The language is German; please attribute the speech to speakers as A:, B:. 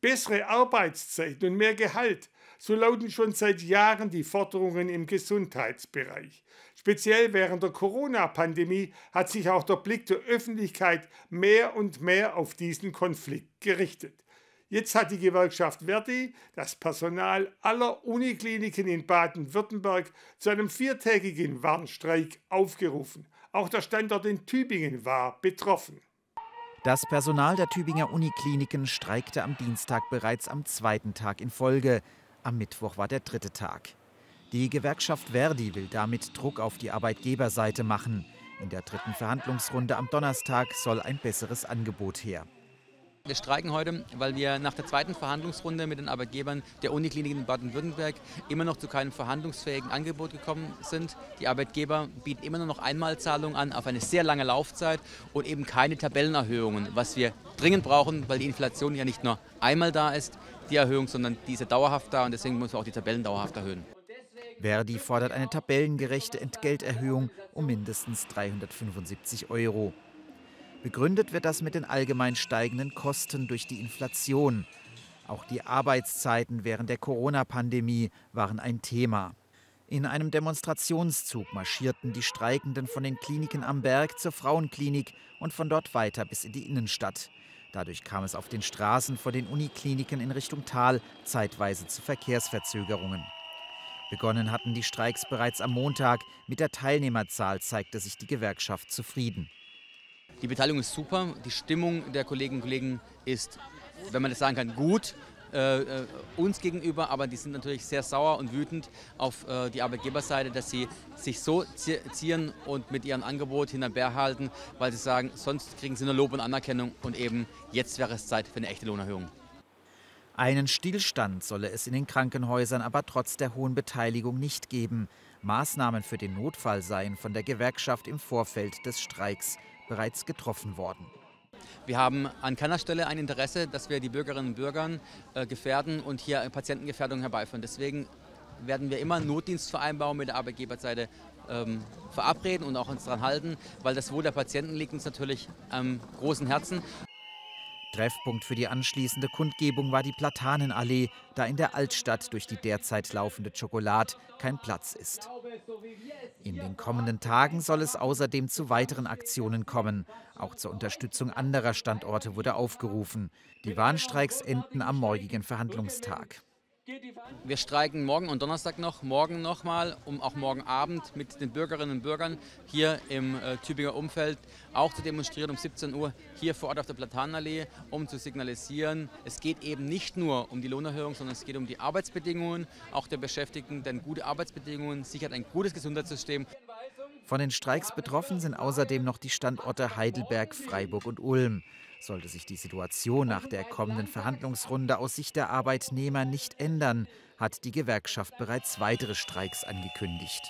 A: bessere Arbeitszeiten und mehr Gehalt. So lauten schon seit Jahren die Forderungen im Gesundheitsbereich. Speziell während der Corona-Pandemie hat sich auch der Blick der Öffentlichkeit mehr und mehr auf diesen Konflikt gerichtet. Jetzt hat die Gewerkschaft Verdi das Personal aller Unikliniken in Baden-Württemberg zu einem viertägigen Warnstreik aufgerufen. Auch der Standort in Tübingen war betroffen.
B: Das Personal der Tübinger Unikliniken streikte am Dienstag bereits am zweiten Tag in Folge. Am Mittwoch war der dritte Tag. Die Gewerkschaft Verdi will damit Druck auf die Arbeitgeberseite machen. In der dritten Verhandlungsrunde am Donnerstag soll ein besseres Angebot her.
C: Wir streiken heute, weil wir nach der zweiten Verhandlungsrunde mit den Arbeitgebern der Unikliniken in Baden-Württemberg immer noch zu keinem verhandlungsfähigen Angebot gekommen sind. Die Arbeitgeber bieten immer nur noch Einmalzahlungen an auf eine sehr lange Laufzeit und eben keine Tabellenerhöhungen, was wir dringend brauchen, weil die Inflation ja nicht nur einmal da ist, die Erhöhung, sondern diese dauerhaft da und deswegen müssen wir auch die Tabellen dauerhaft erhöhen.
B: Verdi fordert eine tabellengerechte Entgelterhöhung um mindestens 375 Euro. Begründet wird das mit den allgemein steigenden Kosten durch die Inflation. Auch die Arbeitszeiten während der Corona-Pandemie waren ein Thema. In einem Demonstrationszug marschierten die Streikenden von den Kliniken am Berg zur Frauenklinik und von dort weiter bis in die Innenstadt. Dadurch kam es auf den Straßen vor den Unikliniken in Richtung Tal zeitweise zu Verkehrsverzögerungen. Begonnen hatten die Streiks bereits am Montag. Mit der Teilnehmerzahl zeigte sich die Gewerkschaft zufrieden.
C: Die Beteiligung ist super, die Stimmung der Kolleginnen und Kollegen ist, wenn man das sagen kann, gut. Äh, äh, uns gegenüber, aber die sind natürlich sehr sauer und wütend auf äh, die Arbeitgeberseite, dass sie sich so zieren und mit ihrem Angebot hinterm Bär halten, weil sie sagen, sonst kriegen sie nur Lob und Anerkennung und eben jetzt wäre es Zeit für eine echte Lohnerhöhung.
B: Einen Stillstand solle es in den Krankenhäusern aber trotz der hohen Beteiligung nicht geben. Maßnahmen für den Notfall seien von der Gewerkschaft im Vorfeld des Streiks bereits getroffen worden.
C: Wir haben an keiner Stelle ein Interesse, dass wir die Bürgerinnen und Bürger äh, gefährden und hier Patientengefährdung herbeiführen. Deswegen werden wir immer Notdienstvereinbarungen mit der Arbeitgeberseite ähm, verabreden und auch uns daran halten, weil das Wohl der Patienten liegt uns natürlich am großen Herzen.
B: Treffpunkt für die anschließende Kundgebung war die Platanenallee, da in der Altstadt durch die derzeit laufende Schokolade kein Platz ist. In den kommenden Tagen soll es außerdem zu weiteren Aktionen kommen. Auch zur Unterstützung anderer Standorte wurde aufgerufen. Die Warnstreiks enden am morgigen Verhandlungstag.
C: Wir streiken morgen und Donnerstag noch, morgen nochmal, um auch morgen Abend mit den Bürgerinnen und Bürgern hier im äh, Tübinger Umfeld auch zu demonstrieren um 17 Uhr hier vor Ort auf der Platanallee, um zu signalisieren, es geht eben nicht nur um die Lohnerhöhung, sondern es geht um die Arbeitsbedingungen auch der Beschäftigten, denn gute Arbeitsbedingungen sichert ein gutes Gesundheitssystem.
B: Von den Streiks betroffen sind außerdem noch die Standorte Heidelberg, Freiburg und Ulm. Sollte sich die Situation nach der kommenden Verhandlungsrunde aus Sicht der Arbeitnehmer nicht ändern, hat die Gewerkschaft bereits weitere Streiks angekündigt.